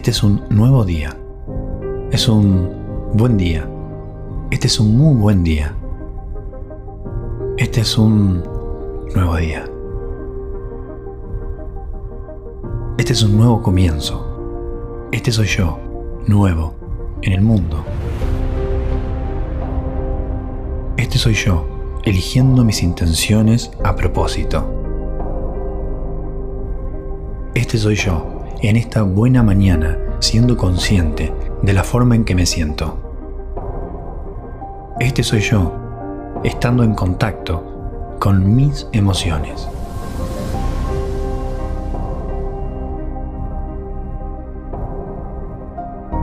Este es un nuevo día. Es un buen día. Este es un muy buen día. Este es un nuevo día. Este es un nuevo comienzo. Este soy yo, nuevo, en el mundo. Este soy yo, eligiendo mis intenciones a propósito. Este soy yo, en esta buena mañana, siendo consciente de la forma en que me siento. Este soy yo, estando en contacto con mis emociones.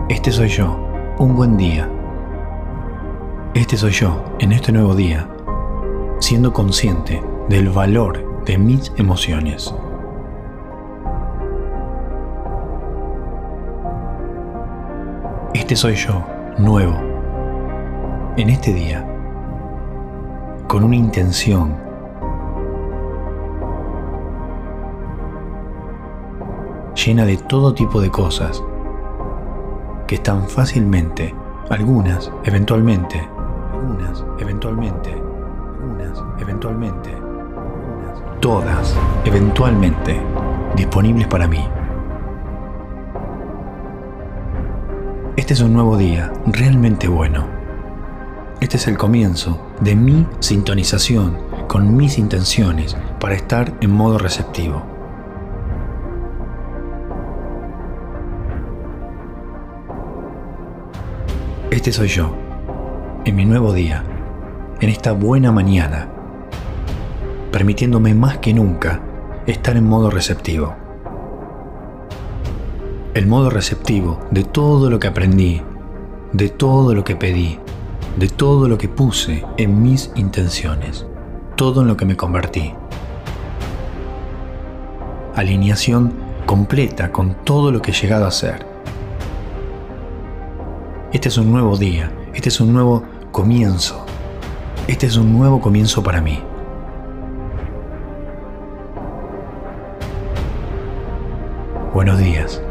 Este soy yo, un buen día. Este soy yo, en este nuevo día, siendo consciente del valor de mis emociones. Este soy yo, nuevo, en este día, con una intención. llena de todo tipo de cosas que están fácilmente, algunas eventualmente, algunas eventualmente, algunas eventualmente, todas eventualmente disponibles para mí. Este es un nuevo día realmente bueno. Este es el comienzo de mi sintonización con mis intenciones para estar en modo receptivo. Este soy yo, en mi nuevo día, en esta buena mañana, permitiéndome más que nunca estar en modo receptivo el modo receptivo de todo lo que aprendí, de todo lo que pedí, de todo lo que puse en mis intenciones, todo en lo que me convertí. Alineación completa con todo lo que he llegado a ser. Este es un nuevo día, este es un nuevo comienzo, este es un nuevo comienzo para mí. Buenos días.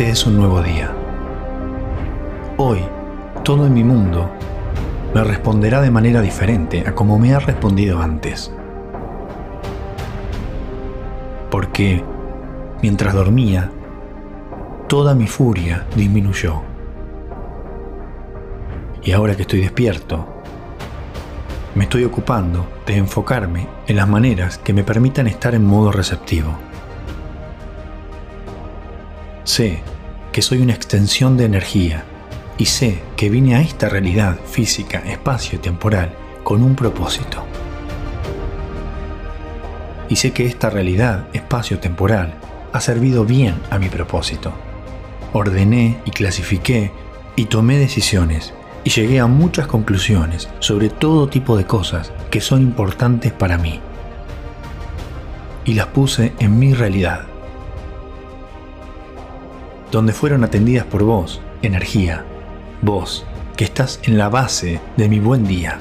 Este es un nuevo día. Hoy, todo en mi mundo me responderá de manera diferente a como me ha respondido antes. Porque mientras dormía, toda mi furia disminuyó. Y ahora que estoy despierto, me estoy ocupando de enfocarme en las maneras que me permitan estar en modo receptivo. Sé que soy una extensión de energía y sé que vine a esta realidad física, espacio y temporal con un propósito. Y sé que esta realidad espacio-temporal ha servido bien a mi propósito. Ordené y clasifiqué y tomé decisiones y llegué a muchas conclusiones sobre todo tipo de cosas que son importantes para mí. Y las puse en mi realidad donde fueron atendidas por vos, energía, vos, que estás en la base de mi buen día.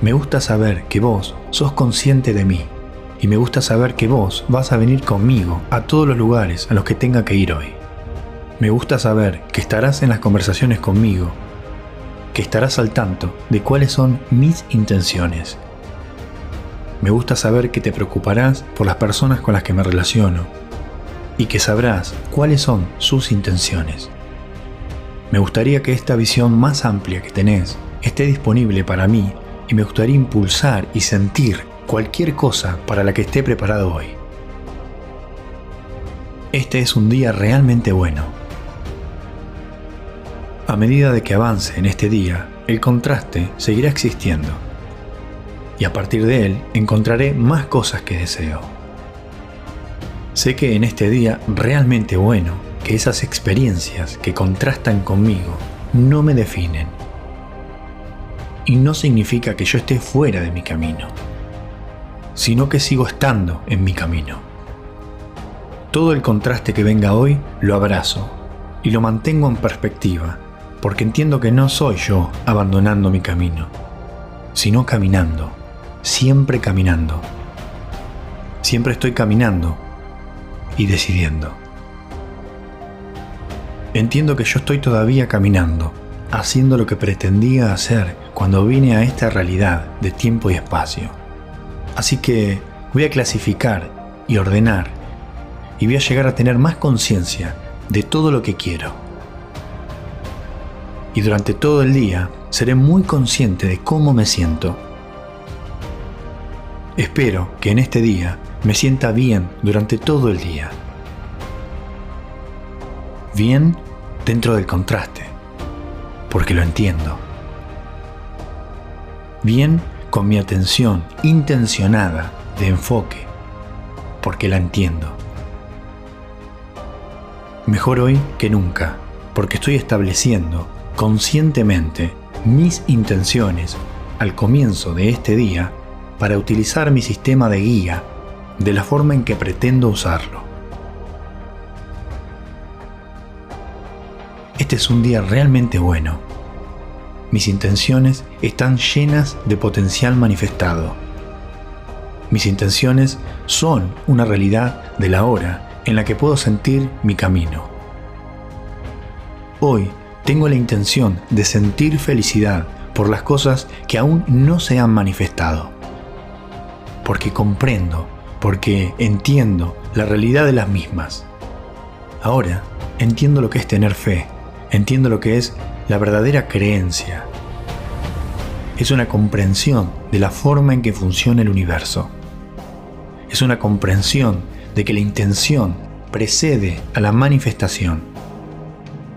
Me gusta saber que vos sos consciente de mí y me gusta saber que vos vas a venir conmigo a todos los lugares a los que tenga que ir hoy. Me gusta saber que estarás en las conversaciones conmigo, que estarás al tanto de cuáles son mis intenciones. Me gusta saber que te preocuparás por las personas con las que me relaciono y que sabrás cuáles son sus intenciones. Me gustaría que esta visión más amplia que tenés esté disponible para mí y me gustaría impulsar y sentir cualquier cosa para la que esté preparado hoy. Este es un día realmente bueno. A medida de que avance en este día, el contraste seguirá existiendo. Y a partir de él encontraré más cosas que deseo. Sé que en este día realmente bueno, que esas experiencias que contrastan conmigo no me definen. Y no significa que yo esté fuera de mi camino, sino que sigo estando en mi camino. Todo el contraste que venga hoy lo abrazo y lo mantengo en perspectiva, porque entiendo que no soy yo abandonando mi camino, sino caminando, siempre caminando. Siempre estoy caminando y decidiendo. Entiendo que yo estoy todavía caminando, haciendo lo que pretendía hacer cuando vine a esta realidad de tiempo y espacio. Así que voy a clasificar y ordenar y voy a llegar a tener más conciencia de todo lo que quiero. Y durante todo el día seré muy consciente de cómo me siento. Espero que en este día me sienta bien durante todo el día. Bien dentro del contraste, porque lo entiendo. Bien con mi atención intencionada de enfoque, porque la entiendo. Mejor hoy que nunca, porque estoy estableciendo conscientemente mis intenciones al comienzo de este día para utilizar mi sistema de guía de la forma en que pretendo usarlo. Este es un día realmente bueno. Mis intenciones están llenas de potencial manifestado. Mis intenciones son una realidad de la hora en la que puedo sentir mi camino. Hoy tengo la intención de sentir felicidad por las cosas que aún no se han manifestado. Porque comprendo, porque entiendo la realidad de las mismas. Ahora entiendo lo que es tener fe, entiendo lo que es la verdadera creencia. Es una comprensión de la forma en que funciona el universo. Es una comprensión de que la intención precede a la manifestación.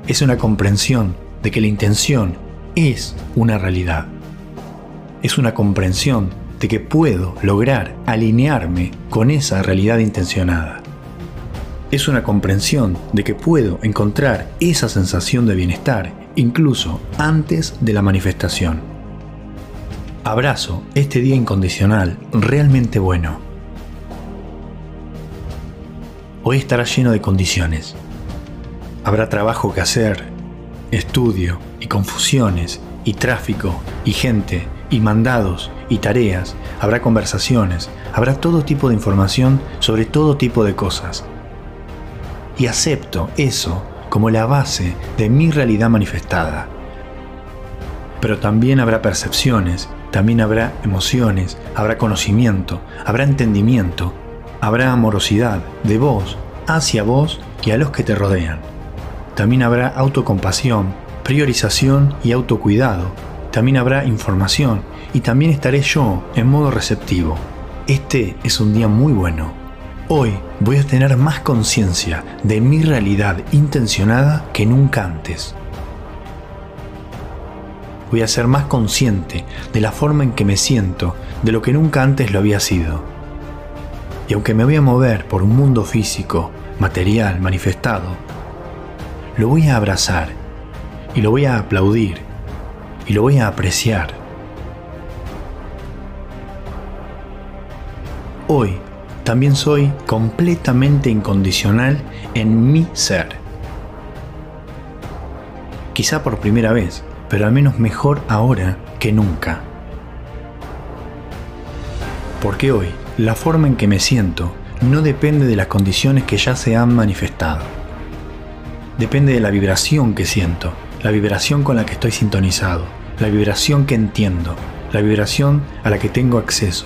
Es una comprensión de que la intención es una realidad. Es una comprensión de que puedo lograr alinearme con esa realidad intencionada. Es una comprensión de que puedo encontrar esa sensación de bienestar incluso antes de la manifestación. Abrazo este día incondicional realmente bueno hoy estará lleno de condiciones. Habrá trabajo que hacer, estudio y confusiones y tráfico y gente y mandados y tareas, habrá conversaciones, habrá todo tipo de información sobre todo tipo de cosas. Y acepto eso como la base de mi realidad manifestada. Pero también habrá percepciones, también habrá emociones, habrá conocimiento, habrá entendimiento, habrá amorosidad de vos hacia vos y a los que te rodean. También habrá autocompasión, priorización y autocuidado. También habrá información y también estaré yo en modo receptivo. Este es un día muy bueno. Hoy voy a tener más conciencia de mi realidad intencionada que nunca antes. Voy a ser más consciente de la forma en que me siento de lo que nunca antes lo había sido y aunque me voy a mover por un mundo físico, material, manifestado, lo voy a abrazar y lo voy a aplaudir y lo voy a apreciar. Hoy también soy completamente incondicional en mi ser. Quizá por primera vez, pero al menos mejor ahora que nunca. Porque hoy la forma en que me siento no depende de las condiciones que ya se han manifestado. Depende de la vibración que siento, la vibración con la que estoy sintonizado, la vibración que entiendo, la vibración a la que tengo acceso,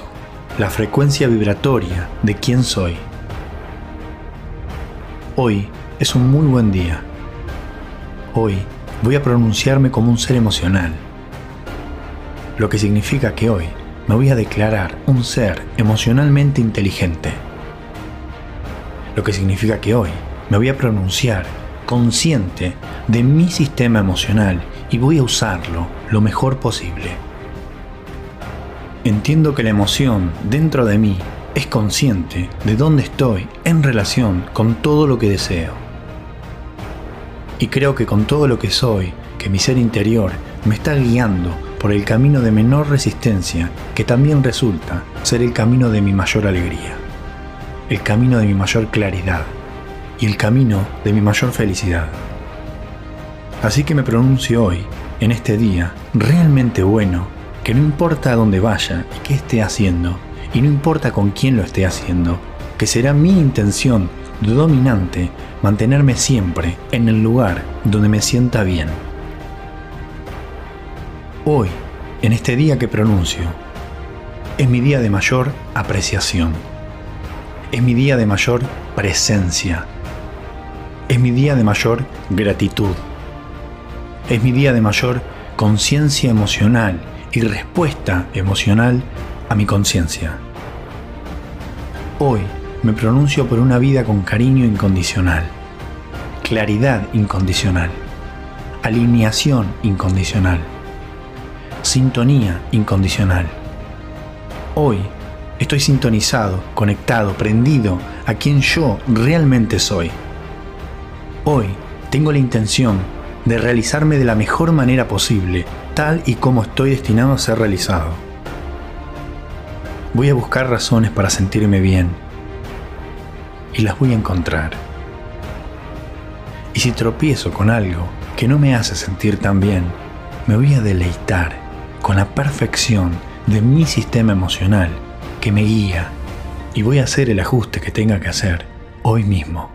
la frecuencia vibratoria de quién soy. Hoy es un muy buen día. Hoy voy a pronunciarme como un ser emocional, lo que significa que hoy me voy a declarar un ser emocionalmente inteligente. Lo que significa que hoy me voy a pronunciar consciente de mi sistema emocional y voy a usarlo lo mejor posible. Entiendo que la emoción dentro de mí es consciente de dónde estoy en relación con todo lo que deseo. Y creo que con todo lo que soy, que mi ser interior me está guiando por el camino de menor resistencia, que también resulta ser el camino de mi mayor alegría, el camino de mi mayor claridad y el camino de mi mayor felicidad. Así que me pronuncio hoy, en este día realmente bueno, que no importa a dónde vaya y qué esté haciendo, y no importa con quién lo esté haciendo, que será mi intención dominante mantenerme siempre en el lugar donde me sienta bien. Hoy, en este día que pronuncio, es mi día de mayor apreciación. Es mi día de mayor presencia. Es mi día de mayor gratitud. Es mi día de mayor conciencia emocional y respuesta emocional a mi conciencia. Hoy me pronuncio por una vida con cariño incondicional, claridad incondicional, alineación incondicional, sintonía incondicional. Hoy estoy sintonizado, conectado, prendido a quien yo realmente soy. Hoy tengo la intención de realizarme de la mejor manera posible, tal y como estoy destinado a ser realizado. Voy a buscar razones para sentirme bien y las voy a encontrar. Y si tropiezo con algo que no me hace sentir tan bien, me voy a deleitar con la perfección de mi sistema emocional que me guía y voy a hacer el ajuste que tenga que hacer hoy mismo.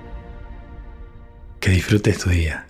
Que disfrutes tu día.